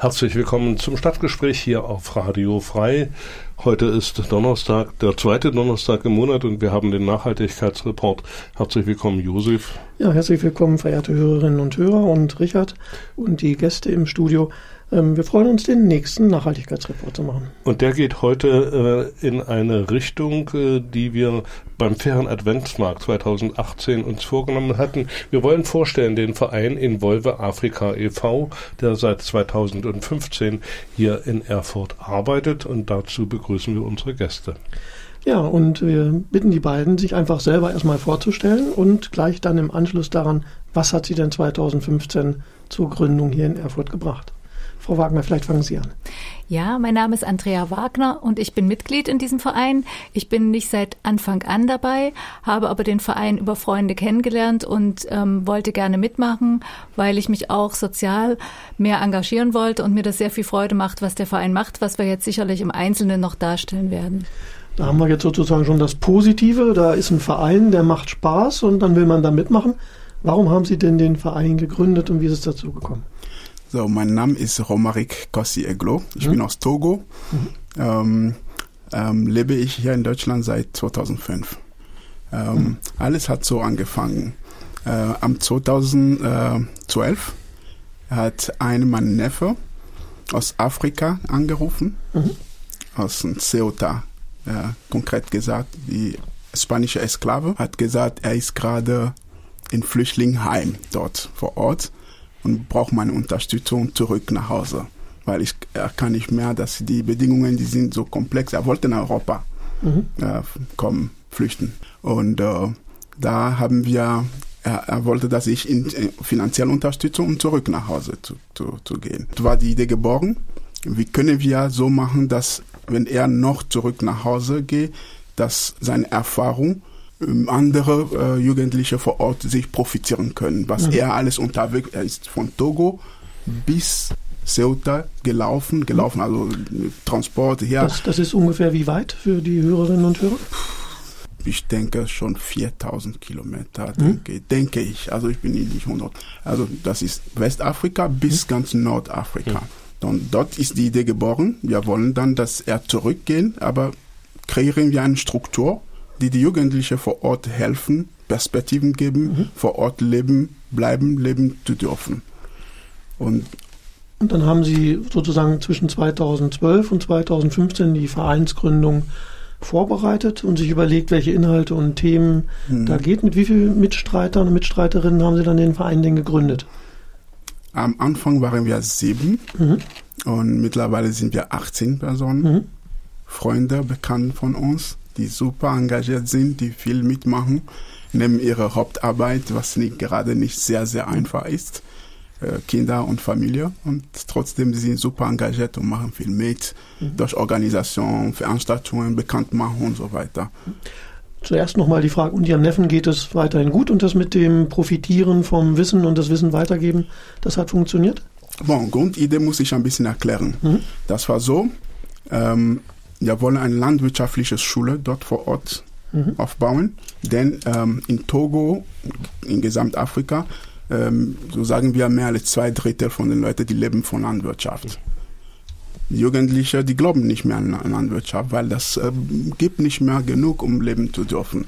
Herzlich willkommen zum Stadtgespräch hier auf Radio Frei. Heute ist Donnerstag, der zweite Donnerstag im Monat und wir haben den Nachhaltigkeitsreport. Herzlich willkommen, Josef. Ja, herzlich willkommen, verehrte Hörerinnen und Hörer und Richard und die Gäste im Studio. Ähm, wir freuen uns, den nächsten Nachhaltigkeitsreport zu machen. Und der geht heute äh, in eine Richtung, äh, die wir beim Fairen Adventsmarkt 2018 uns vorgenommen hatten. Wir wollen vorstellen den Verein Involve Afrika e.V., der seit 2015 hier in Erfurt arbeitet und dazu begrüßen wir unsere Gäste. Ja, und wir bitten die beiden, sich einfach selber erstmal vorzustellen und gleich dann im Anschluss daran, was hat sie denn 2015 zur Gründung hier in Erfurt gebracht? Frau Wagner, vielleicht fangen Sie an. Ja, mein Name ist Andrea Wagner und ich bin Mitglied in diesem Verein. Ich bin nicht seit Anfang an dabei, habe aber den Verein über Freunde kennengelernt und ähm, wollte gerne mitmachen, weil ich mich auch sozial mehr engagieren wollte und mir das sehr viel Freude macht, was der Verein macht, was wir jetzt sicherlich im Einzelnen noch darstellen werden. Da haben wir jetzt sozusagen schon das Positive. Da ist ein Verein, der macht Spaß und dann will man da mitmachen. Warum haben Sie denn den Verein gegründet und wie ist es dazu gekommen? So, mein Name ist Romaric Kossi Eglo. Ich mhm. bin aus Togo. Mhm. Ähm, ähm, lebe ich hier in Deutschland seit 2005. Ähm, mhm. Alles hat so angefangen. Äh, am 2012 hat ein mein Neffe aus Afrika angerufen, mhm. aus Ceuta, äh, konkret gesagt, die spanische Esklave, hat gesagt, er ist gerade in Flüchtlingheim dort vor Ort und braucht meine Unterstützung zurück nach Hause. Weil ich er kann nicht mehr, dass die Bedingungen, die sind so komplex. Er wollte nach Europa mhm. äh, kommen, flüchten. Und äh, da haben wir, er, er wollte, dass ich ihn äh, finanziell unterstütze, um zurück nach Hause zu, zu, zu gehen. Da war die Idee geboren, wie können wir so machen, dass wenn er noch zurück nach Hause geht, dass seine Erfahrung andere äh, Jugendliche vor Ort sich profitieren können. Was mhm. er alles unterwegs, er ist von Togo bis Ceuta gelaufen, gelaufen, also Transport her. Das, das ist ungefähr wie weit für die Hörerinnen und Hörer? Ich denke schon 4000 Kilometer, mhm. denke, denke, ich. Also ich bin nicht 100. Also das ist Westafrika bis mhm. ganz Nordafrika. Mhm. Und dort ist die Idee geboren. Wir wollen dann, dass er zurückgehen, aber kreieren wir eine Struktur, die die Jugendlichen vor Ort helfen, Perspektiven geben, mhm. vor Ort leben, bleiben, leben zu dürfen. Und, und dann haben Sie sozusagen zwischen 2012 und 2015 die Vereinsgründung vorbereitet und sich überlegt, welche Inhalte und Themen mhm. da geht. Mit wie vielen Mitstreitern und Mitstreiterinnen haben Sie dann den Verein denn gegründet? Am Anfang waren wir sieben mhm. und mittlerweile sind wir 18 Personen, mhm. Freunde, bekannt von uns die super engagiert sind, die viel mitmachen, neben ihrer Hauptarbeit, was nicht, gerade nicht sehr, sehr einfach ist. Äh, Kinder und Familie und trotzdem sie sind super engagiert und machen viel mit mhm. durch Organisation, Veranstaltungen, Bekanntmachung und so weiter. Zuerst nochmal die Frage, und Ihrem Neffen geht es weiterhin gut und das mit dem Profitieren vom Wissen und das Wissen weitergeben, das hat funktioniert? Bon, Grundidee muss ich ein bisschen erklären. Mhm. Das war so, ähm, wir wollen eine landwirtschaftliche Schule dort vor Ort mhm. aufbauen, denn ähm, in Togo, in Gesamtafrika, ähm, so sagen wir mehr als zwei Drittel von den Leuten, die leben von Landwirtschaft. Die Jugendliche, die glauben nicht mehr an Landwirtschaft, weil das äh, gibt nicht mehr genug, um leben zu dürfen.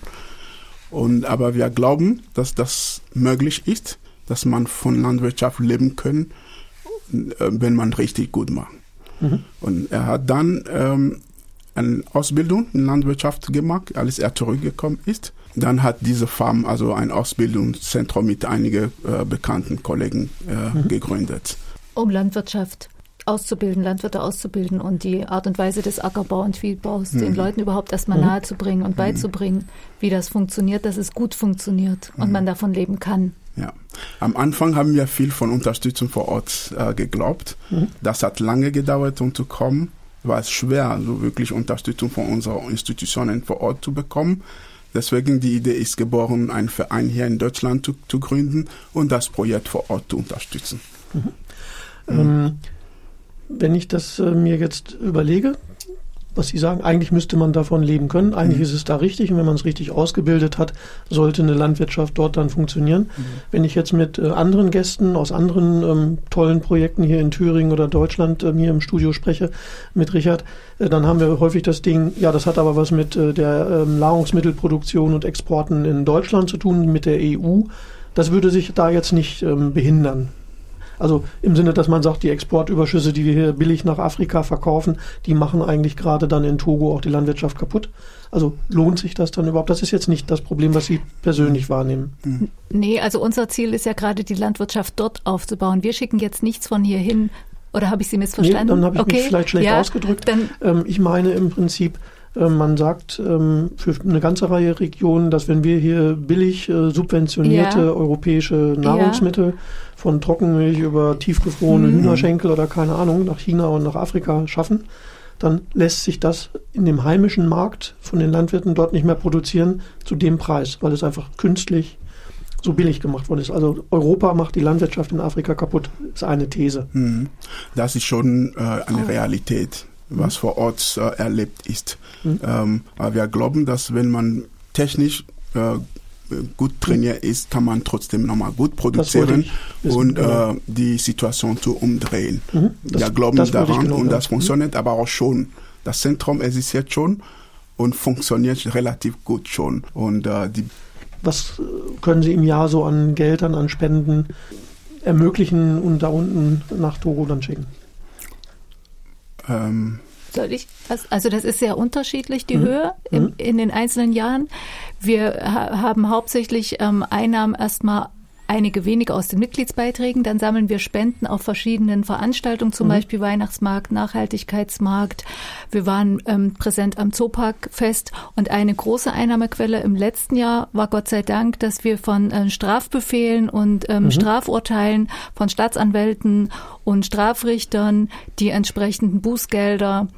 Und, aber wir glauben, dass das möglich ist, dass man von Landwirtschaft leben kann, äh, wenn man richtig gut macht. Und er hat dann ähm, eine Ausbildung in Landwirtschaft gemacht, als er zurückgekommen ist. Dann hat diese Farm also ein Ausbildungszentrum mit einigen äh, bekannten Kollegen äh, gegründet. Um Landwirtschaft auszubilden, Landwirte auszubilden und die Art und Weise des Ackerbau- und Viehbaus den Leuten überhaupt erstmal nahezubringen und beizubringen, wie das funktioniert, dass es gut funktioniert und man davon leben kann. Ja. Am Anfang haben wir viel von Unterstützung vor Ort äh, geglaubt. Das hat lange gedauert, um zu kommen. War es schwer, also wirklich Unterstützung von unseren Institutionen vor Ort zu bekommen. Deswegen die Idee ist geboren, einen Verein hier in Deutschland zu, zu gründen und das Projekt vor Ort zu unterstützen. Ähm, wenn ich das äh, mir jetzt überlege, was Sie sagen, eigentlich müsste man davon leben können. Eigentlich ist es da richtig und wenn man es richtig ausgebildet hat, sollte eine Landwirtschaft dort dann funktionieren. Wenn ich jetzt mit äh, anderen Gästen aus anderen ähm, tollen Projekten hier in Thüringen oder Deutschland ähm, hier im Studio spreche, mit Richard, äh, dann haben wir häufig das Ding, ja, das hat aber was mit äh, der ähm, Nahrungsmittelproduktion und Exporten in Deutschland zu tun, mit der EU. Das würde sich da jetzt nicht ähm, behindern. Also im Sinne, dass man sagt, die Exportüberschüsse, die wir hier billig nach Afrika verkaufen, die machen eigentlich gerade dann in Togo auch die Landwirtschaft kaputt. Also lohnt sich das dann überhaupt? Das ist jetzt nicht das Problem, was Sie persönlich wahrnehmen. Nee, also unser Ziel ist ja gerade die Landwirtschaft dort aufzubauen. Wir schicken jetzt nichts von hier hin. Oder habe ich Sie missverstanden? Nee, dann habe ich okay. mich vielleicht schlecht ja, ausgedrückt. Dann, Ähm, ich meine im Prinzip, man sagt ähm, für eine ganze Reihe Regionen, dass wenn wir hier billig äh, subventionierte Ja. europäische Nahrungsmittel von Trockenmilch über tiefgefrorene Mhm. Hühnerschenkel oder keine Ahnung nach China und nach Afrika schaffen, dann lässt sich das in dem heimischen Markt von den Landwirten dort nicht mehr produzieren zu dem Preis, weil es einfach künstlich so billig gemacht worden ist. Also Europa macht die Landwirtschaft in Afrika kaputt, ist eine These. Mhm. Das ist schon äh, eine Realität, was vor Ort äh, erlebt ist. Ähm, aber wir glauben, dass wenn man technisch äh, gut trainiert ist, kann man trotzdem nochmal gut produzieren und genau. äh, die Situation zu umdrehen. Mhm, das- wir glauben daran genau und das funktioniert aber auch schon. Das Zentrum existiert schon und funktioniert relativ gut schon. Und äh, die Was äh, können Sie im Jahr so an Geldern, an Spenden ermöglichen und da unten nach Togo dann schicken? Ähm, Soll ich? das- Also das ist sehr unterschiedlich, die Mhm. Höhe im, in den einzelnen Jahren. Wir ha haben hauptsächlich ähm, Einnahmen erstmal einige wenige aus den Mitgliedsbeiträgen. Dann sammeln wir Spenden auf verschiedenen Veranstaltungen, Mhm. zum Beispiel Weihnachtsmarkt, Nachhaltigkeitsmarkt. Wir waren ähm, präsent am Zooparkfest und eine große Einnahmequelle im letzten Jahr war Gott sei Dank, dass wir von äh, Strafbefehlen und ähm, Strafurteilen von Staatsanwälten und Strafrichtern die entsprechenden Bußgelder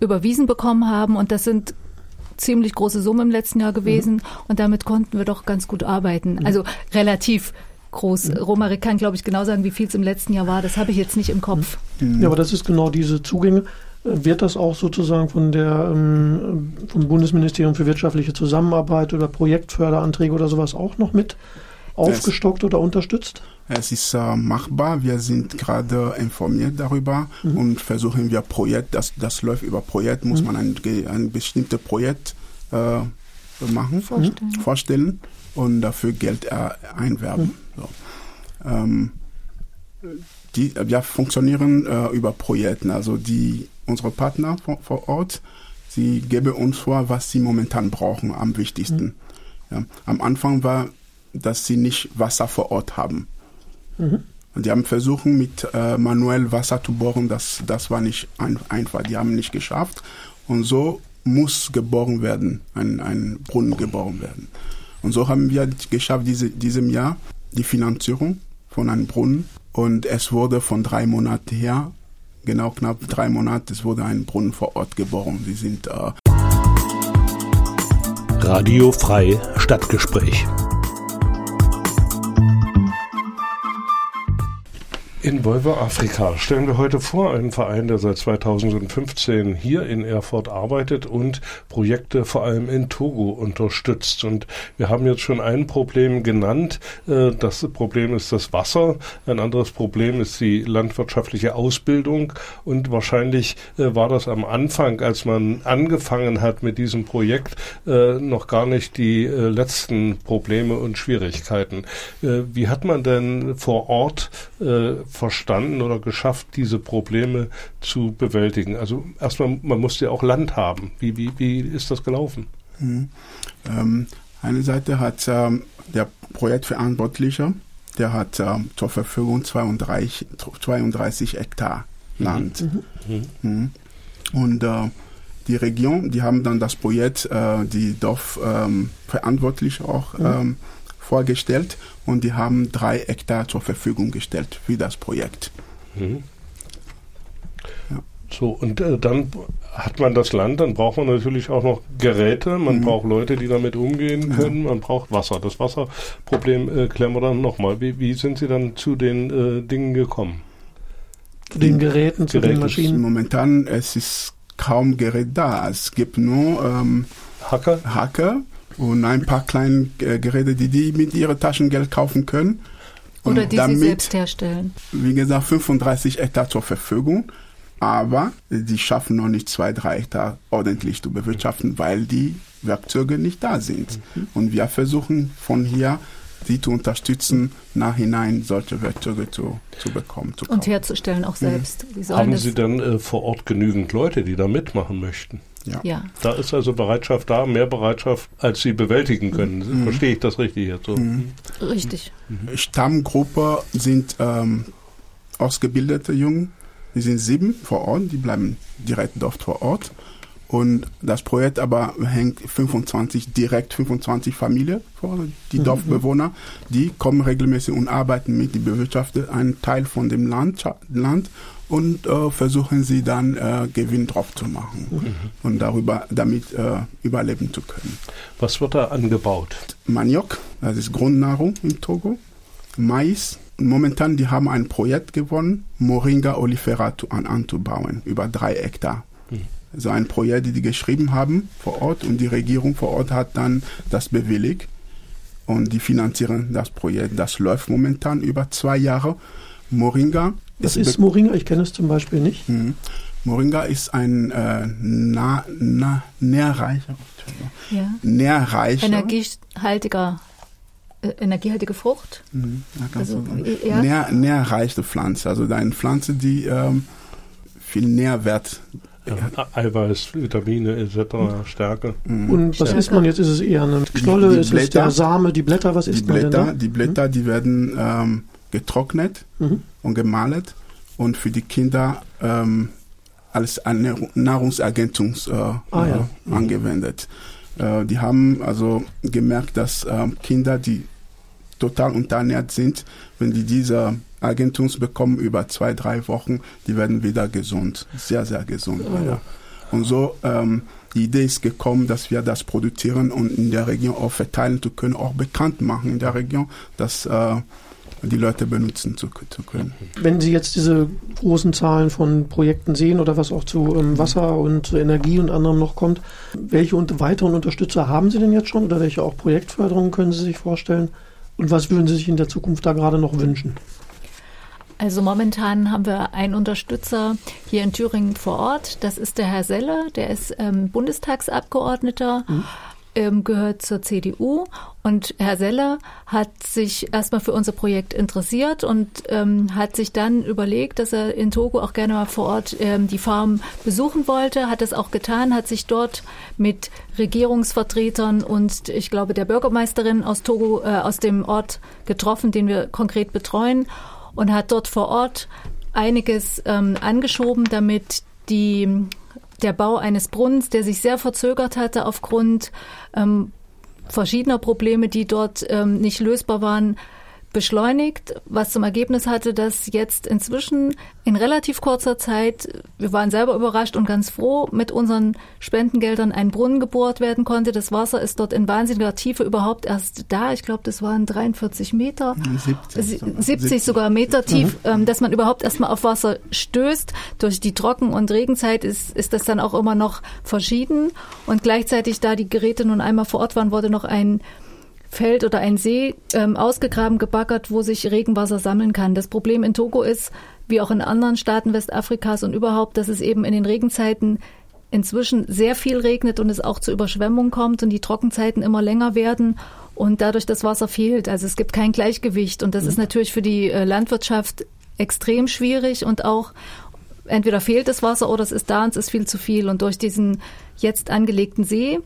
überwiesen bekommen haben und das sind ziemlich große Summen im letzten Jahr gewesen und damit konnten wir doch ganz gut arbeiten. Also relativ groß. Romaric kann, glaube ich, genau sagen, wie viel es im letzten Jahr war. Das habe ich jetzt nicht im Kopf. Ja, aber das ist genau diese Zugänge. Wird das auch sozusagen von der, ähm, vom Bundesministerium für wirtschaftliche Zusammenarbeit oder Projektförderanträge oder sowas auch noch mit aufgestockt oder unterstützt? Es ist äh, machbar. Wir sind gerade informiert darüber und versuchen wir Projekt, das, das läuft über Projekt, muss man ein, ein bestimmtes Projekt äh, machen, Vorstellen. vorstellen und dafür Geld äh, einwerben. So. Ähm, die, wir funktionieren äh, über Projekte, also die unsere Partner vor, vor Ort, sie geben uns vor, was sie momentan brauchen am wichtigsten. Ja. Am Anfang war, dass sie nicht Wasser vor Ort haben. Und die haben versucht, mit äh, manuell Wasser zu bohren. Das, das war nicht ein, einfach. Die haben nicht geschafft. Und so muss geboren werden, ein, ein Brunnen geboren werden. Und so haben wir geschafft, diese, diesem Jahr die Finanzierung von einem Brunnen. Und es wurde von drei Monaten her, genau knapp drei Monate, es wurde ein Brunnen vor Ort geboren. Sie sind äh, Radio Frei Stadtgespräch. In Volvo Afrika stellen wir heute vor einen Verein, der seit 2015 hier in Erfurt arbeitet und Projekte vor allem in Togo unterstützt. Und wir haben jetzt schon ein Problem genannt. Äh, das Problem ist das Wasser. Ein anderes Problem ist die landwirtschaftliche Ausbildung. Und wahrscheinlich äh, war das am Anfang, als man angefangen hat mit diesem Projekt, äh, noch gar nicht die letzten Probleme und Schwierigkeiten. Wie hat man denn vor Ort verstanden oder geschafft, diese Probleme zu bewältigen? Also erstmal, man musste ja auch Land haben. Wie, wie, wie ist das gelaufen? Mhm. Ähm, eine Seite hat ähm, der Projektverantwortliche, der hat ähm, zur Verfügung 32, 32 Hektar Land. Mhm. Mhm. Und äh, die Region, die haben dann das Projekt, äh, die Dorfverantwortliche auch mhm. Vorgestellt und die haben drei Hektar zur Verfügung gestellt für das Projekt. Mhm. Ja. So, und äh, dann hat man das Land, dann braucht man natürlich auch noch Geräte, man mhm. braucht Leute, die damit umgehen können, ja. man braucht Wasser. Das Wasserproblem äh, klären wir dann nochmal. Wie, wie sind Sie dann zu den äh, Dingen gekommen? Zu den Geräten, zu Geräte. den Maschinen? Momentan es ist kaum Gerät da. Es gibt nur ähm, Hacker. Hacker und ein paar kleine äh, Geräte, die die mit ihrem Taschengeld kaufen können. Oder die damit, sie selbst herstellen. Wie gesagt, 35 Hektar zur Verfügung. Aber die schaffen noch nicht zwei, drei Hektar ordentlich zu bewirtschaften, weil die Werkzeuge nicht da sind. Mhm. Und wir versuchen von hier die zu unterstützen, nachhinein solche Werkzeuge zu, zu bekommen. Zu und herzustellen auch selbst. Mhm. Haben Sie dann äh, vor Ort genügend Leute, die da mitmachen möchten? Ja. ja. Da ist also Bereitschaft da, mehr Bereitschaft, als sie bewältigen können. Mhm. Verstehe ich das richtig jetzt so? Mhm. Richtig. Mhm. Stammgruppe sind ähm, ausgebildete Jungen. Die sind sieben vor Ort, die bleiben direkt dort vor Ort. Und das Projekt aber hängt 25, direkt 25 Familien vor, die mhm. Dorfbewohner, die kommen regelmäßig und arbeiten mit, die bewirtschaften einen Teil von dem Land, Land und äh, versuchen sie dann äh, Gewinn drauf zu machen mhm. und darüber damit äh, überleben zu können. Was wird da angebaut? Maniok, das ist Grundnahrung in Togo, Mais. Momentan, die haben ein Projekt gewonnen, Moringa olifera an, anzubauen, über drei Hektar. Mhm. So ein Projekt, die die geschrieben haben vor Ort und die Regierung vor Ort hat dann das bewilligt und die finanzieren das Projekt. Das läuft momentan über zwei Jahre. Moringa was ist Moringa? Ich kenne es zum Beispiel nicht. Mhm. Moringa ist ein äh, na, na, nährreicher, ja. nährreicher energiehaltiger äh, energiehaltige Frucht. Mhm, also, ja. Nähr, nährreiche Pflanze. Also eine Pflanze, die ähm, viel Nährwert ja, Eiweiß, Vitamine etc., mhm. Stärke. Mhm. Und was Stärke. isst man jetzt? Ist es eher eine Knolle? Die, die ist Blätter, es der Same, die Blätter? Was ist die Blätter, denn Die Blätter, die werden ähm, getrocknet mhm. Und gemahlen und für die Kinder ähm, als Nahrungsergänzung äh, ah, ja. äh, angewendet. Äh, die haben also gemerkt, dass ähm, Kinder, die total unterernährt sind, wenn die diese Ergänzung bekommen über zwei, drei Wochen, die werden wieder gesund, sehr, sehr gesund. Oh, ja. Und so ähm, die Idee ist gekommen, dass wir das produzieren und in der Region auch verteilen zu können, auch bekannt machen in der Region, dass äh, die Leute benutzen zu, zu, können. Wenn Sie jetzt diese großen Zahlen von Projekten sehen oder was auch zu ähm, Wasser und zu Energie und anderem noch kommt, welche und weiteren Unterstützer haben Sie denn jetzt schon oder welche auch Projektförderungen können Sie sich vorstellen? Und was würden Sie sich in der Zukunft da gerade noch wünschen? Also momentan haben wir einen Unterstützer hier in Thüringen vor Ort. Das ist der Herr Selle, der ist ähm, Bundestagsabgeordneter. Mhm ähm, gehört zur CDU und Herr Seller hat sich erstmal für unser Projekt interessiert und ähm, hat sich dann überlegt, dass er in Togo auch gerne mal vor Ort ähm, die Farm besuchen wollte, hat das auch getan, hat sich dort mit Regierungsvertretern und ich glaube der Bürgermeisterin aus Togo, äh, aus dem Ort getroffen, den wir konkret betreuen und hat dort vor Ort einiges ähm, angeschoben, damit die der Bau eines Brunnens, der sich sehr verzögert hatte aufgrund ähm, verschiedener Probleme, die dort ähm, nicht lösbar waren, beschleunigt, was zum Ergebnis hatte, dass jetzt inzwischen in relativ kurzer Zeit, wir waren selber überrascht und ganz froh, mit unseren Spendengeldern ein Brunnen gebohrt werden konnte. Das Wasser ist dort in wahnsinniger Tiefe überhaupt erst da. Ich glaube, das waren 43 Meter, 70 sogar. 70 sogar Meter tief, ähm, dass man überhaupt erstmal auf Wasser stößt. Durch die Trocken- und Regenzeit ist, ist das dann auch immer noch verschieden. Und gleichzeitig, da die Geräte nun einmal vor Ort waren, wurde noch ein Feld oder ein See ähm, ausgegraben, gebaggert, wo sich Regenwasser sammeln kann. Das Problem in Togo ist, wie auch in anderen Staaten Westafrikas und überhaupt, dass es eben in den Regenzeiten inzwischen sehr viel regnet und es auch zu Überschwemmungen kommt und die Trockenzeiten immer länger werden und dadurch das Wasser fehlt. Also es gibt kein Gleichgewicht und das ist natürlich für die äh, Landwirtschaft extrem schwierig und auch entweder fehlt das Wasser oder es ist da und es ist viel zu viel. Und durch diesen jetzt angelegten See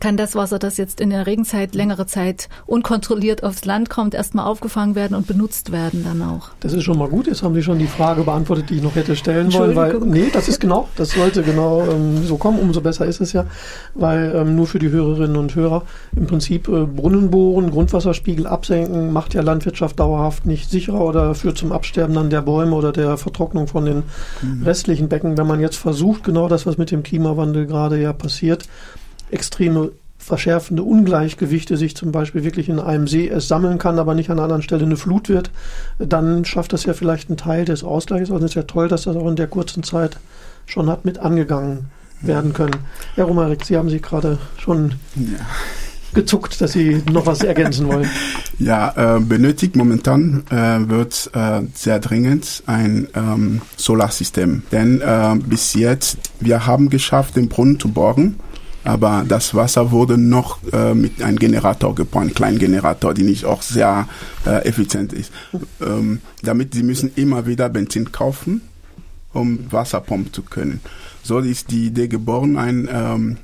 kann das Wasser, das jetzt in der Regenzeit längere Zeit unkontrolliert aufs Land kommt, erstmal aufgefangen werden und benutzt werden dann auch. Das ist schon mal gut. Jetzt haben Sie schon die Frage beantwortet, die ich noch hätte stellen wollen. Weil, nee, das ist genau, das sollte genau ähm, so kommen. Umso besser ist es ja, weil ähm, nur für die Hörerinnen und Hörer im Prinzip äh, Brunnen bohren, Grundwasserspiegel absenken, macht ja Landwirtschaft dauerhaft nicht sicherer oder führt zum Absterben dann der Bäume oder der Vertrocknung von den restlichen Becken. Wenn man jetzt versucht, genau das, was mit dem Klimawandel gerade ja passiert, extreme verschärfende Ungleichgewichte sich zum Beispiel wirklich in einem See es sammeln kann, aber nicht an einer anderen Stelle eine Flut wird, dann schafft das ja vielleicht einen Teil des Ausgleichs. Und es ist ja toll, dass das auch in der kurzen Zeit schon hat mit angegangen werden können. Herr Romarik, Sie haben sich gerade schon Ja. gezuckt, dass Sie noch was ergänzen wollen. Ja, äh, benötigt momentan äh, wird äh, sehr dringend ein ähm, Solarsystem. Denn äh, bis jetzt, wir haben geschafft, den Brunnen zu bohren, aber das Wasser wurde noch äh, mit einem Generator einen kleinen Generator, der nicht auch sehr äh, effizient ist. Ähm, damit sie müssen immer wieder Benzin kaufen, um Wasser pumpen zu können. So ist die Idee geboren, ein, ähm,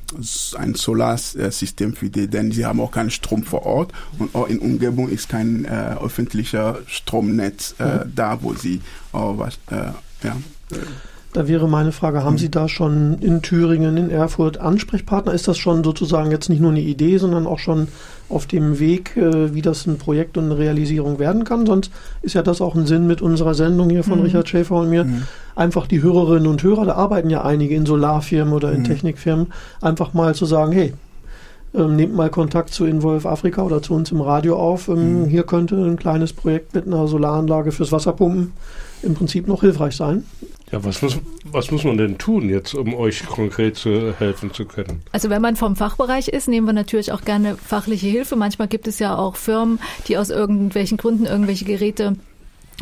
ein Solarsystem für die, denn sie haben auch keinen Strom vor Ort und auch in Umgebung ist kein äh, öffentlicher Stromnetz äh, da, wo sie auch was, äh, ja, Da wäre meine Frage, haben Sie da schon in Thüringen, in Erfurt Ansprechpartner? Ist das schon sozusagen jetzt nicht nur eine Idee, sondern auch schon auf dem Weg, äh, wie das ein Projekt und eine Realisierung werden kann? Sonst ist ja das auch ein Sinn mit unserer Sendung hier von Richard Schäfer und mir. Einfach die Hörerinnen und Hörer, da arbeiten ja einige in Solarfirmen oder in Technikfirmen, einfach mal zu sagen, hey, ähm, nehmt mal Kontakt zu Involve Afrika oder zu uns im Radio auf. Ähm, Hier könnte ein kleines Projekt mit einer Solaranlage fürs Wasserpumpen im Prinzip noch hilfreich sein. Ja, was muss, was muss man denn tun jetzt, um euch konkret zu helfen zu können? Also wenn man vom Fachbereich ist, nehmen wir natürlich auch gerne fachliche Hilfe. Manchmal gibt es ja auch Firmen, die aus irgendwelchen Gründen irgendwelche Geräte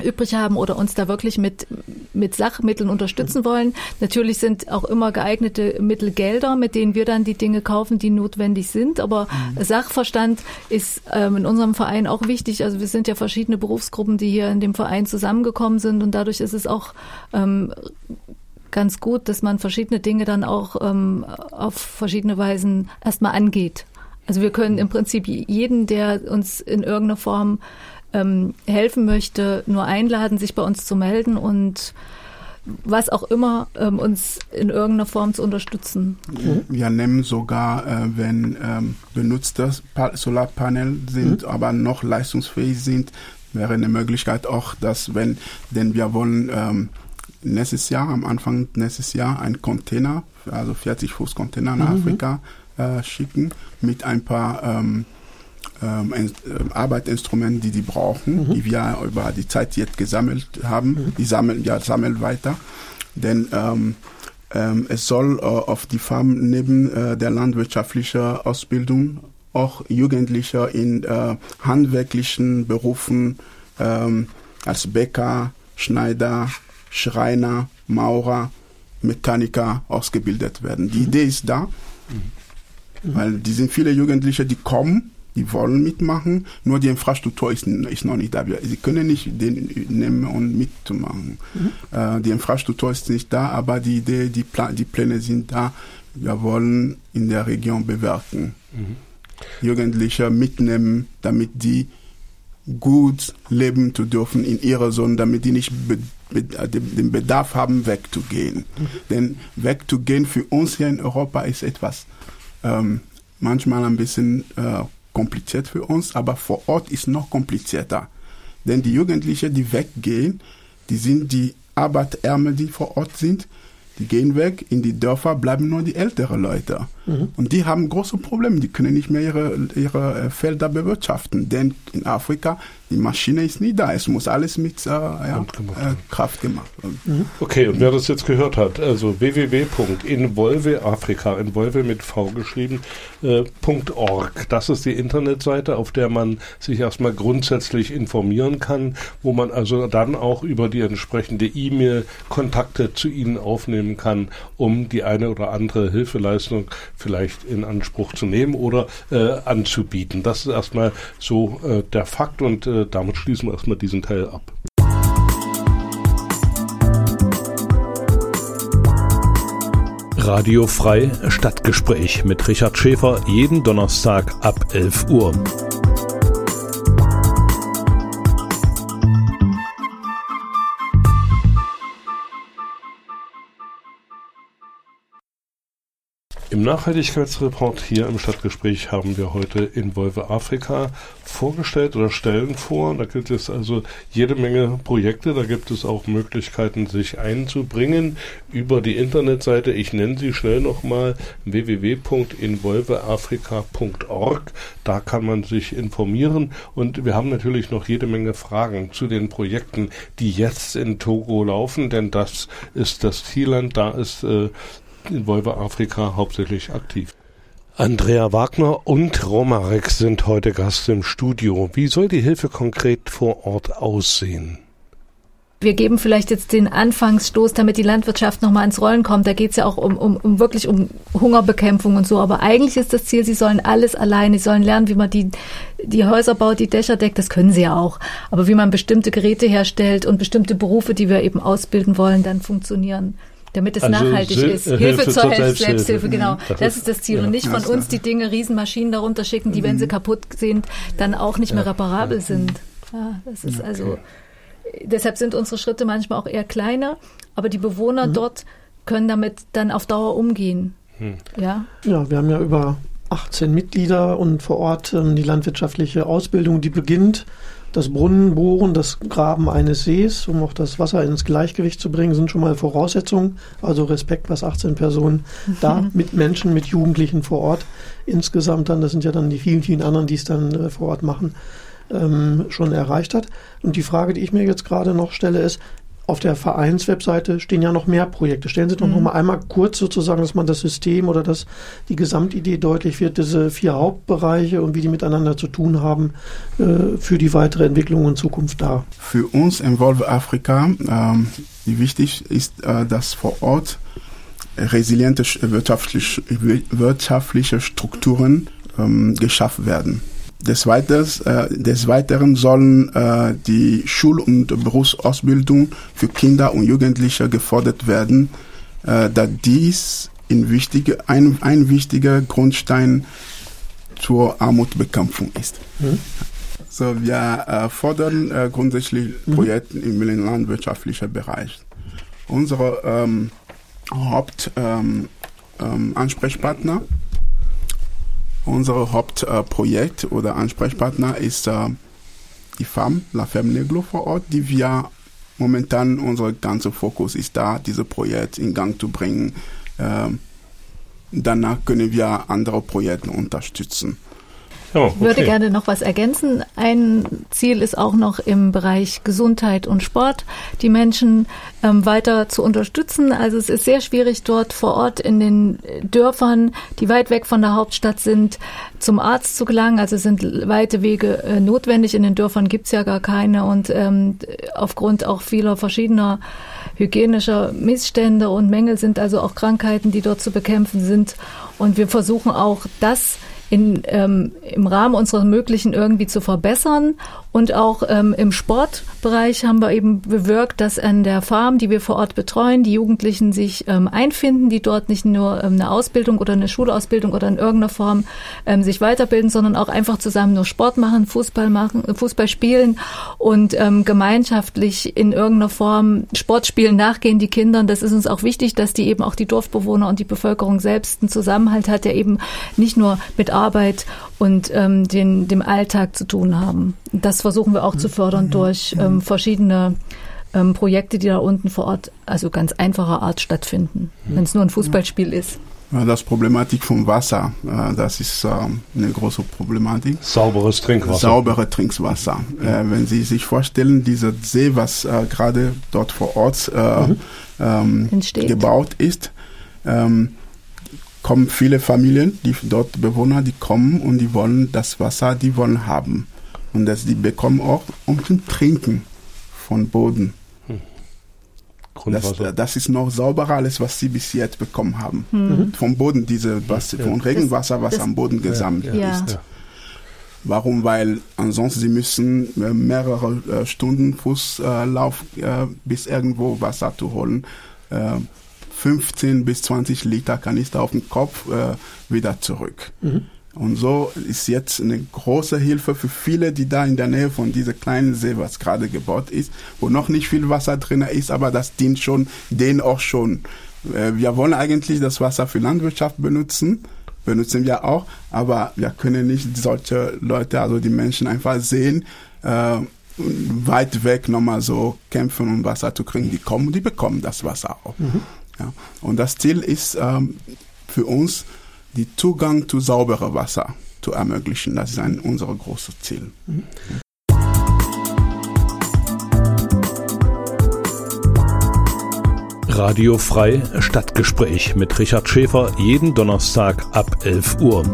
übrig haben oder uns da wirklich mit, mit Sachmitteln unterstützen wollen. Natürlich sind auch immer geeignete Mittel Gelder, mit denen wir dann die Dinge kaufen, die notwendig sind. Aber Sachverstand ist ähm, in unserem Verein auch wichtig. Also wir sind ja verschiedene Berufsgruppen, die hier in dem Verein zusammengekommen sind und dadurch ist es auch ähm, ganz gut, dass man verschiedene Dinge dann auch ähm, auf verschiedene Weisen erstmal angeht. Also wir können im Prinzip jeden, der uns in irgendeiner Form ähm, helfen möchte, nur einladen, sich bei uns zu melden und was auch immer ähm, uns in irgendeiner Form zu unterstützen. Wir nehmen sogar, äh, wenn ähm, benutzte Pa- Solarpanel sind, aber noch leistungsfähig sind, wäre eine Möglichkeit auch, dass wenn, denn wir wollen ähm, nächstes Jahr, am Anfang nächstes Jahr, ein Container, also 40 Fuß Container nach Afrika äh, schicken mit ein paar ähm, ähm, ähm, Arbeitsinstrumenten, die die brauchen, die wir über die Zeit jetzt gesammelt haben. Die sammeln, ja, sammeln weiter. Denn ähm, ähm, es soll äh, auf die Farm neben äh, der landwirtschaftlichen Ausbildung auch Jugendliche in äh, handwerklichen Berufen ähm, als Bäcker, Schneider, Schreiner, Maurer, Mechaniker ausgebildet werden. Die Idee ist da, weil die sind viele Jugendliche, die kommen, die wollen mitmachen, nur die Infrastruktur ist, ist noch nicht da. Sie können nicht den nehmen und mitmachen. Äh, die Infrastruktur ist nicht da, aber die Idee, die, Pla die Pläne sind da. Wir wollen in der Region bewirken. Jugendliche mitnehmen, damit die gut leben zu dürfen in ihrer Zone, damit die nicht be be den Bedarf haben, wegzugehen. Denn wegzugehen für uns hier in Europa ist etwas ähm, manchmal ein bisschen äh, kompliziert für uns, aber vor Ort ist noch komplizierter. Denn die Jugendlichen, die weggehen, die sind die Arbeitärme, die vor Ort sind. Die gehen weg, in die Dörfer bleiben nur die älteren Leute. Mhm. Und die haben große Probleme, die können nicht mehr ihre, ihre äh, Felder bewirtschaften. Denn in Afrika, die Maschine ist nie da. Es muss alles mit äh, ja, äh, Kraft gemacht werden. Mhm. Okay, und wer das jetzt gehört hat, also www.involveafrika, involve mit V geschrieben, äh, .org. Das ist die Internetseite, auf der man sich erstmal grundsätzlich informieren kann, wo man also dann auch über die entsprechende E-Mail Kontakte zu Ihnen aufnehmen kann, um die eine oder andere Hilfeleistung vielleicht in Anspruch zu nehmen oder äh, anzubieten. Das ist erstmal so äh, der Fakt und äh, damit schließen wir erstmal diesen Teil ab. Radio Frei Stadtgespräch mit Richard Schäfer jeden Donnerstag ab 11 Uhr. Im Nachhaltigkeitsreport hier im Stadtgespräch haben wir heute Involve Afrika vorgestellt oder stellen vor. Da gibt es also jede Menge Projekte. Da gibt es auch Möglichkeiten, sich einzubringen über die Internetseite. Ich nenne sie schnell nochmal www.involveafrika.org. Da kann man sich informieren. Und wir haben natürlich noch jede Menge Fragen zu den Projekten, die jetzt in Togo laufen, denn das ist das Zielland. Da ist äh, in Wolve Afrika hauptsächlich aktiv. Andrea Wagner und Romarek sind heute Gast im Studio. Wie soll die Hilfe konkret vor Ort aussehen? wir geben vielleicht jetzt den Anfangsstoß, damit die Landwirtschaft nochmal ins Rollen kommt. Da geht es ja auch um, um, um wirklich um Hungerbekämpfung und so. Aber eigentlich ist das Ziel, sie sollen alles alleine, sie sollen lernen, wie man die, die Häuser baut, die Dächer deckt, das können sie ja auch. Aber wie man bestimmte Geräte herstellt und bestimmte Berufe, die wir eben ausbilden wollen, dann funktionieren damit es also nachhaltig Sil ist. Hilfe, Hilfe zur, zur Selbsthilfe, Selbsthilfe, genau. Das, das ist das Ziel. Ja, und nicht von uns die Dinge, Riesenmaschinen darunter schicken, die, wenn sie mhm. kaputt sind, dann auch nicht mehr reparabel ja. sind. Ja, das ist okay. also, deshalb sind unsere Schritte manchmal auch eher kleiner, aber die Bewohner mhm. dort können damit dann auf Dauer umgehen. Mhm. Ja? ja, wir haben ja über 18 Mitglieder und vor Ort ähm, die landwirtschaftliche Ausbildung, die beginnt das Brunnenbohren, das Graben eines Sees, um auch das Wasser ins Gleichgewicht zu bringen, sind schon mal Voraussetzungen. Also Respekt, was 18 Personen da mit Menschen, mit Jugendlichen vor Ort insgesamt dann, das sind ja dann die vielen, vielen anderen, die es dann äh, vor Ort machen, ähm, schon erreicht hat. Und die Frage, die ich mir jetzt gerade noch stelle, ist, auf der Vereinswebseite stehen ja noch mehr Projekte. Stellen Sie doch mhm. noch mal einmal kurz sozusagen, dass man das System oder dass die Gesamtidee deutlich wird, diese vier Hauptbereiche und wie die miteinander zu tun haben äh, für die weitere Entwicklung in Zukunft da. Für uns Involve Afrika, ähm, wichtig ist, äh, dass vor Ort resiliente wirtschaftliche, wirtschaftliche Strukturen ähm, geschaffen werden. Des, Weiters, äh, des Weiteren sollen äh, die Schul- und Berufsausbildung für Kinder und Jugendliche gefordert werden, äh, da dies wichtige, ein, ein wichtiger Grundstein zur Armutbekämpfung ist. Mhm. So, wir äh, fordern äh, grundsätzlich mhm. Projekte im landwirtschaftlichen Bereich. Unsere ähm, Hauptansprechpartner ähm, ähm, unser Hauptprojekt äh, oder Ansprechpartner ist äh, die FAM, La Femme Negro vor Ort, die wir momentan unser ganzer Fokus ist da, dieses Projekt in Gang zu bringen. Ähm, danach können wir andere Projekte unterstützen. Oh, okay. Ich würde gerne noch was ergänzen. Ein Ziel ist auch noch im Bereich Gesundheit und Sport, die Menschen ähm, weiter zu unterstützen. Also es ist sehr schwierig dort vor Ort in den Dörfern, die weit weg von der Hauptstadt sind, zum Arzt zu gelangen. Also sind weite Wege äh, notwendig. In den Dörfern gibt's ja gar keine und ähm, aufgrund auch vieler verschiedener hygienischer Missstände und Mängel sind also auch Krankheiten, die dort zu bekämpfen sind. Und wir versuchen auch das in, ähm, im Rahmen unserer Möglichen irgendwie zu verbessern. Und auch ähm, im Sportbereich haben wir eben bewirkt, dass an der Farm, die wir vor Ort betreuen, die Jugendlichen sich ähm, einfinden, die dort nicht nur ähm, eine Ausbildung oder eine Schulausbildung oder in irgendeiner Form ähm, sich weiterbilden, sondern auch einfach zusammen nur Sport machen, Fußball machen, Fußball spielen und ähm, gemeinschaftlich in irgendeiner Form Sportspielen nachgehen, die Kinder. Das ist uns auch wichtig, dass die eben auch die Dorfbewohner und die Bevölkerung selbst einen Zusammenhalt hat, der eben nicht nur mit Arbeit und ähm, den, dem Alltag zu tun haben. Das versuchen wir auch zu fördern durch ähm, verschiedene ähm, Projekte, die da unten vor Ort, also ganz einfacher Art stattfinden, wenn es nur ein Fußballspiel ist. Das Problematik vom Wasser, äh, das ist ähm, eine große Problematik. Sauberes Trinkwasser. Saubere Trinkwasser. Äh, wenn Sie sich vorstellen, dieser See, was äh, gerade dort vor Ort äh, ähm, gebaut ist, ähm, kommen viele Familien, die dort Bewohner, die kommen und die wollen das Wasser, die wollen haben. Und das, die bekommen auch um zu trinken von Boden. Das, Grundwasser. das ist noch sauberer alles, was sie bis jetzt bekommen haben. Vom Boden, diese was, vom Regenwasser, was das- am Boden gesammelt Ja. ist. Ja. Warum? Weil ansonsten sie müssen äh, mehrere äh, Stunden Fußlauf äh, bis irgendwo Wasser zu holen. Äh, 15 bis 20 Liter Kanister auf den Kopf äh, wieder zurück. Und so ist jetzt eine große Hilfe für viele, die da in der Nähe von dieser kleinen See, was gerade gebaut ist, wo noch nicht viel Wasser drin ist, aber das dient schon denen auch schon. Äh, Wir wollen eigentlich das Wasser für Landwirtschaft benutzen, benutzen wir auch, aber wir können nicht solche Leute, also die Menschen einfach sehen, äh, weit weg nochmal so kämpfen, um Wasser zu kriegen. Die kommen, die bekommen das Wasser auch. Ja. Und das Ziel ist ähm, für uns, die Zugang zu sauberem Wasser zu ermöglichen. Das ist ein unser großes Ziel. Radio Frei Stadtgespräch mit Richard Schäfer jeden Donnerstag ab 11 Uhr.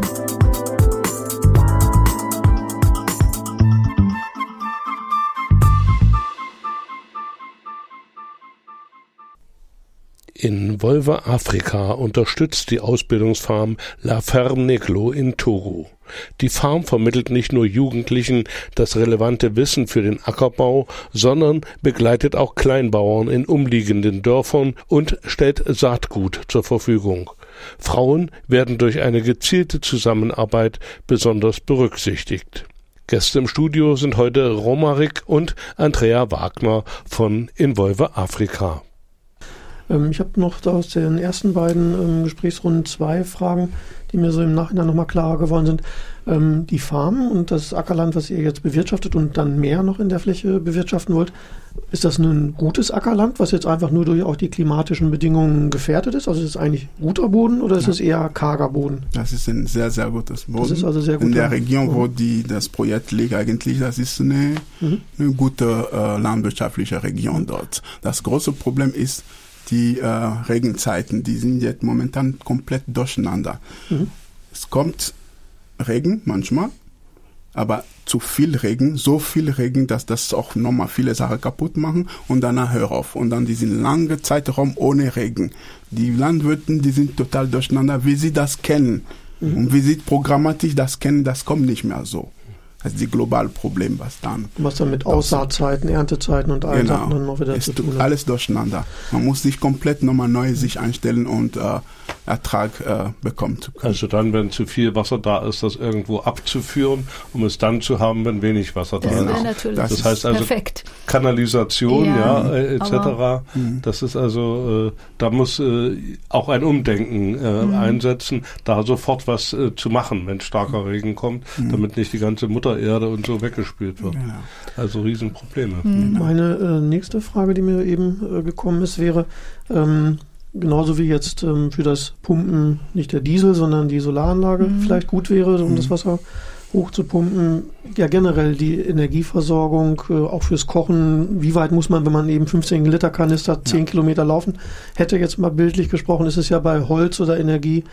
In Volva, Afrika unterstützt die Ausbildungsfarm La Ferme Neglo in Togo. Die Farm vermittelt nicht nur Jugendlichen das relevante Wissen für den Ackerbau, sondern begleitet auch Kleinbauern in umliegenden Dörfern und stellt Saatgut zur Verfügung. Frauen werden durch eine gezielte Zusammenarbeit besonders berücksichtigt. Gäste im Studio sind heute Romarik und Andrea Wagner von Involve Afrika. Ähm, ich habe noch aus den ersten beiden ähm, Gesprächsrunden zwei Fragen, die mir so im Nachhinein nochmal klarer geworden sind. Ähm, die Farm und das Ackerland, was ihr jetzt bewirtschaftet und dann mehr noch in der Fläche bewirtschaften wollt, ist das ein gutes Ackerland, was jetzt einfach nur durch auch die klimatischen Bedingungen gefährdet ist? Also ist es eigentlich guter Boden oder ist es eher karger Boden? Das ist ein sehr, sehr gutes Boden. Das ist also sehr In guter- der Region, wo Mhm. die, das Projekt liegt, eigentlich, das ist eine, Mhm. eine gute äh, landwirtschaftliche Region dort. Das große Problem ist, die äh, Regenzeiten, die sind jetzt momentan komplett durcheinander. Mhm. Es kommt Regen manchmal, aber zu viel Regen, so viel Regen, dass das auch nochmal viele Sachen kaputt machen und danach hör auf. Und dann diesen lange Zeitraum ohne Regen. Die Landwirte, die sind total durcheinander, wie sie das kennen. Und wie sie programmatisch das kennen, das kommt nicht mehr so. Das ist die globale Problem, was dann Was dann mit Aussaatzeiten, Erntezeiten und all Sachen dann noch wieder es zu tut tun hat. alles durcheinander. Man muss sich komplett nochmal neu sich einstellen und äh, Ertrag äh, bekommen zu können. Also dann, wenn zu viel Wasser da ist, das irgendwo abzuführen, um es dann zu haben, wenn wenig Wasser da Genau. ist. natürlich Das Das heißt also perfekt. Kanalisation, Ja, ja, äh, etc. aber- Das ist also, äh, da muss äh, auch ein Umdenken äh, Mhm. einsetzen, da sofort was äh, zu machen, wenn starker Regen kommt, damit nicht die ganze Mutter Erde und so weggespült wird. Genau. Also Riesenprobleme. Meine äh, nächste Frage, die mir eben äh, gekommen ist, wäre, ähm, genauso wie jetzt ähm, für das Pumpen nicht der Diesel, sondern die Solaranlage vielleicht gut wäre, um das Wasser hochzupumpen. Ja, generell die Energieversorgung, äh, auch fürs Kochen. Wie weit muss man, wenn man eben 15 Liter Kanister 10 Kilometer laufen? Hätte jetzt mal bildlich gesprochen, ist es ja bei Holz oder Energie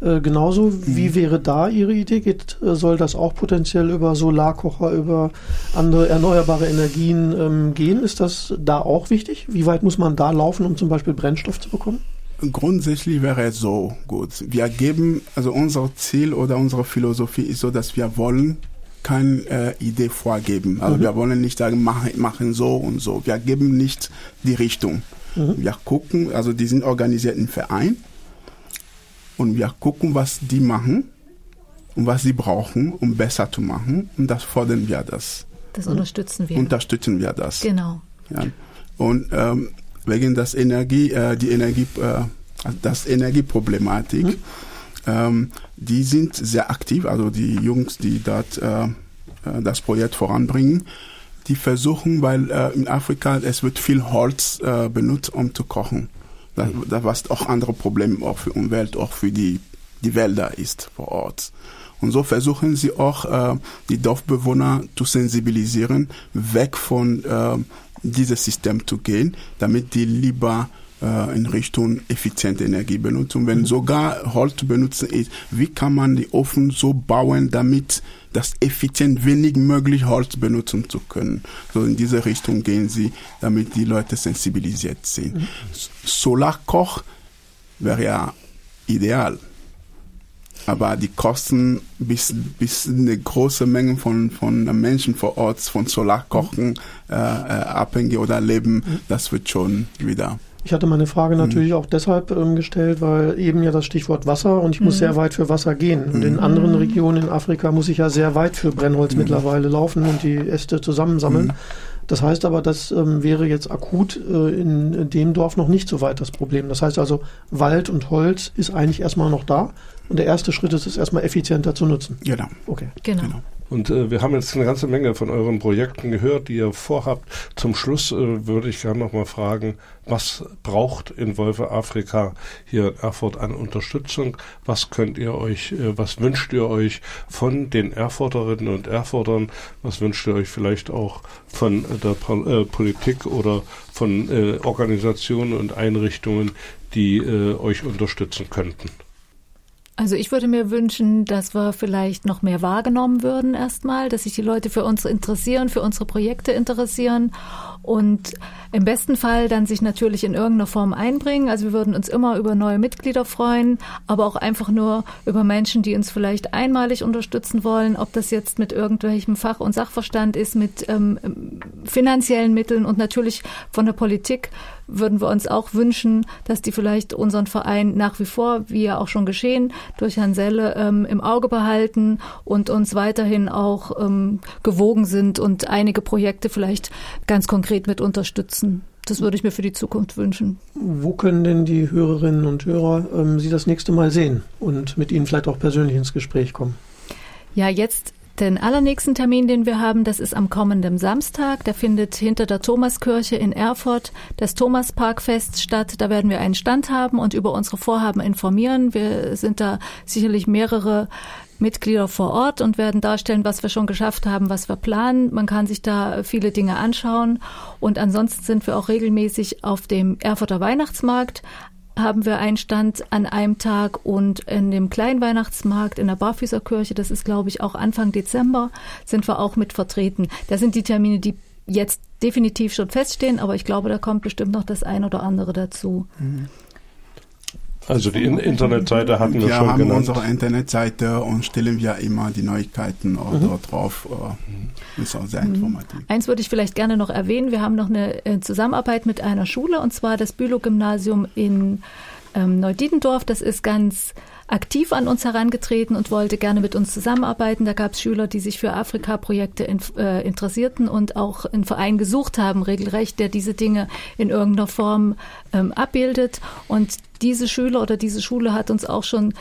äh, genauso. Wie wäre da Ihre Idee? Geht, äh, soll das auch potenziell über Solarkocher, über andere erneuerbare Energien ähm, gehen? Ist das da auch wichtig? Wie weit muss man da laufen, um zum Beispiel Brennstoff zu bekommen? Grundsätzlich wäre es so gut. Wir geben, also unser Ziel oder unsere Philosophie ist so, dass wir wollen keine äh, Idee vorgeben. Also wir wollen nicht sagen, machen, machen so und so. Wir geben nicht die Richtung. Wir gucken, also die sind organisiert im Verein und wir gucken, was die machen und was sie brauchen, um besser zu machen. Und das fordern wir das. Das unterstützen wir. Unterstützen wir das. genau. Ja. Und ähm, wegen das Energie, äh, die Energie, äh, das Energieproblematik, Ähm, die sind sehr aktiv, also die Jungs, die dort äh, äh, das Projekt voranbringen. Die versuchen, weil äh, in Afrika es wird viel Holz äh, benutzt, um zu kochen. Das, das was auch andere Probleme auch für Umwelt, auch für die die Wälder ist vor Ort. Und so versuchen sie auch äh, die Dorfbewohner zu sensibilisieren, weg von äh, dieses System zu gehen, damit die lieber äh, in Richtung effiziente Energie benutzen. Wenn sogar Holz benutzen ist, wie kann man die Ofen so bauen, damit das effizient wenig möglich Holz benutzen zu können. So in diese Richtung gehen sie, damit die Leute sensibilisiert sind. Mhm. Solarkoch wäre ja ideal aber die Kosten bis, bis eine große Menge von, von Menschen vor Ort von Solarkochen äh, äh, abhängig oder leben, das wird schon wieder. Ich hatte meine Frage mhm. natürlich mhm. auch deshalb ähm, gestellt, weil eben ja das Stichwort Wasser und ich muss mhm. sehr weit für Wasser gehen. Und in mhm. anderen Regionen in Afrika muss ich ja sehr weit für Brennholz mhm. mittlerweile laufen und die Äste zusammensammeln. Das heißt aber, das ähm, wäre jetzt akut äh, in, in, dem Dorf noch nicht so weit das Problem. Das heißt also, Wald und Holz ist eigentlich erstmal noch da. Und der erste Schritt ist es erstmal effizienter zu nutzen. Genau. Okay. Genau. genau. Und äh, wir haben jetzt eine ganze Menge von euren Projekten gehört, die ihr vorhabt. Zum Schluss äh, würde ich gerne noch mal fragen, was braucht in Wolfe Afrika hier in Erfurt an Unterstützung? Was könnt ihr euch, äh, was wünscht ihr euch von den Erfurterinnen und Erfurtern? Was wünscht ihr euch vielleicht auch von der Pol äh, Politik oder von äh, Organisationen und Einrichtungen, die äh, euch unterstützen könnten? Also ich würde mir wünschen, dass wir vielleicht noch mehr wahrgenommen würden erstmal, dass sich die Leute für uns interessieren, für unsere Projekte interessieren und im besten Fall dann sich natürlich in irgendeiner Form einbringen. Also wir würden uns immer über neue Mitglieder freuen, aber auch einfach nur über Menschen, die uns vielleicht einmalig unterstützen wollen, ob das jetzt mit irgendwelchem Fach- und Sachverstand ist, mit ähm, finanziellen Mitteln und natürlich von der Politik würden wir uns auch wünschen, dass die vielleicht unseren Verein nach wie vor, wie ja auch schon geschehen, durch Herrn Selle ähm, im Auge behalten und uns weiterhin auch ähm, gewogen sind und einige Projekte vielleicht ganz konkret mit unterstützen. Das würde ich mir für die Zukunft wünschen. Wo können denn die Hörerinnen und Hörer ähm, Sie das nächste Mal sehen und mit Ihnen vielleicht auch persönlich ins Gespräch kommen? Ja, jetzt den allernächsten Termin, den wir haben, das ist am kommenden Samstag. Der findet hinter der Thomaskirche in Erfurt das Thomasparkfest statt. Da werden wir einen Stand haben und über unsere Vorhaben informieren. Wir sind da sicherlich mehrere Mitglieder vor Ort und werden darstellen, was wir schon geschafft haben, was wir planen. Man kann sich da viele Dinge anschauen. Und ansonsten sind wir auch regelmäßig auf dem Erfurter Weihnachtsmarkt haben wir einen Stand an einem Tag und in dem kleinen Weihnachtsmarkt in der Barfüßerkirche, das ist glaube ich auch Anfang Dezember, sind wir auch mit vertreten. Da sind die Termine, die jetzt definitiv schon feststehen, aber ich glaube, da kommt bestimmt noch das ein oder andere dazu. Mhm. Also die Internetseite hatten wir, wir schon haben genannt. unsere Internetseite und stellen wir immer die Neuigkeiten auch mhm. dort drauf. Äh, ist auch sehr informativ. Eins würde ich vielleicht gerne noch erwähnen. Wir haben noch eine äh, Zusammenarbeit mit einer Schule und zwar das Bülow-Gymnasium in ähm, Neudiedendorf. Das ist ganz aktiv an uns herangetreten und wollte gerne mit uns zusammenarbeiten. Da gab es Schüler, die sich für Afrika-Projekte in, äh, interessierten und auch einen Verein gesucht haben, regelrecht, der diese Dinge in irgendeiner Form ähm, abbildet. Und diese Schüler oder diese Schule hat uns auch schon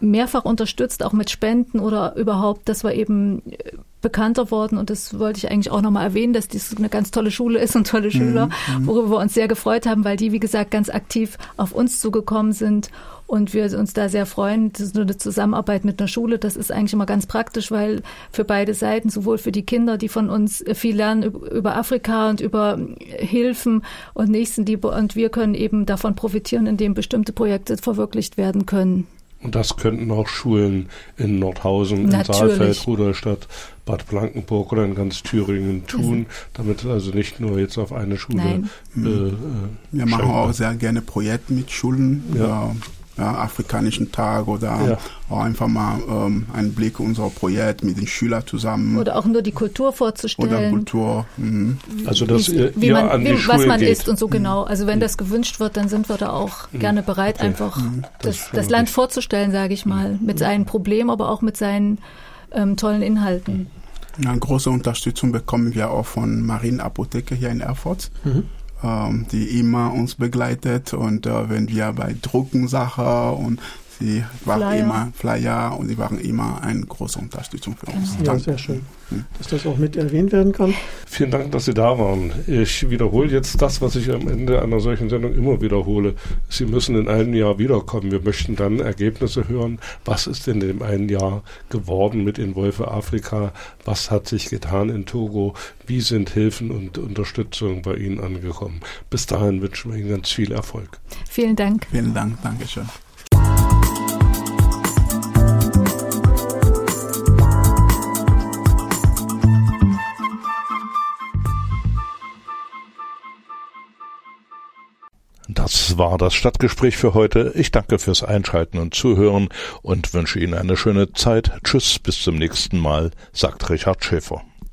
mehrfach unterstützt, auch mit Spenden oder überhaupt, dass wir eben äh, bekannter worden und das wollte ich eigentlich auch nochmal erwähnen, dass dies eine ganz tolle Schule ist und tolle Schüler, mhm, mhm. worüber wir uns sehr gefreut haben, weil die, wie gesagt, ganz aktiv auf uns zugekommen sind und wir uns da sehr freuen. Das ist nur eine Zusammenarbeit mit einer Schule. Das ist eigentlich immer ganz praktisch, weil für beide Seiten, sowohl für die Kinder, die von uns viel lernen über Afrika und über Hilfen und Nächstenliebe und wir können eben davon profitieren, indem bestimmte Projekte verwirklicht werden können. Und das könnten auch Schulen in Nordhausen, Natürlich. in Saalfeld, Rudolstadt, Bad Blankenburg oder in ganz Thüringen tun, damit also nicht nur jetzt auf eine Schule. Nein. Äh, äh, Wir machen auch sehr gerne Projekte mit Schulen. Ja ja, afrikanischen Tag oder ja. auch einfach mal ähm, einen Blick unser Projekt mit den Schülern zusammen. Oder auch nur die Kultur vorzustellen. Oder Kultur. Mhm. Also ihr, wie man, an die wie, was man geht. isst und so genau. Also wenn mhm. das gewünscht wird, dann sind wir da auch mhm. gerne bereit, okay. einfach mhm. das, das, das Land vorzustellen, sage ich mal, mit seinen Problemen, aber auch mit seinen ähm, tollen Inhalten. Ja, eine große Unterstützung bekommen wir auch von Marienapotheke hier in Erfurt. Mhm die immer uns begleitet. Und äh, wenn wir bei Druckensache und Sie waren Flyer. immer Flyer und sie waren immer eine große Unterstützung für uns. Ja, Danke. sehr schön, dass das auch mit erwähnt werden kann. Vielen Dank, dass Sie da waren. Ich wiederhole jetzt das, was ich am Ende einer solchen Sendung immer wiederhole. Sie müssen in einem Jahr wiederkommen. Wir möchten dann Ergebnisse hören. Was ist in dem einen Jahr geworden mit in Wolfe Afrika? Was hat sich getan in Togo? Wie sind Hilfen und Unterstützung bei Ihnen angekommen? Bis dahin wünschen wir Ihnen ganz viel Erfolg. Vielen Dank. Vielen Dank, Dankeschön. Das war das Stadtgespräch für heute. Ich danke fürs Einschalten und Zuhören und wünsche Ihnen eine schöne Zeit. Tschüss, bis zum nächsten Mal, sagt Richard Schäfer.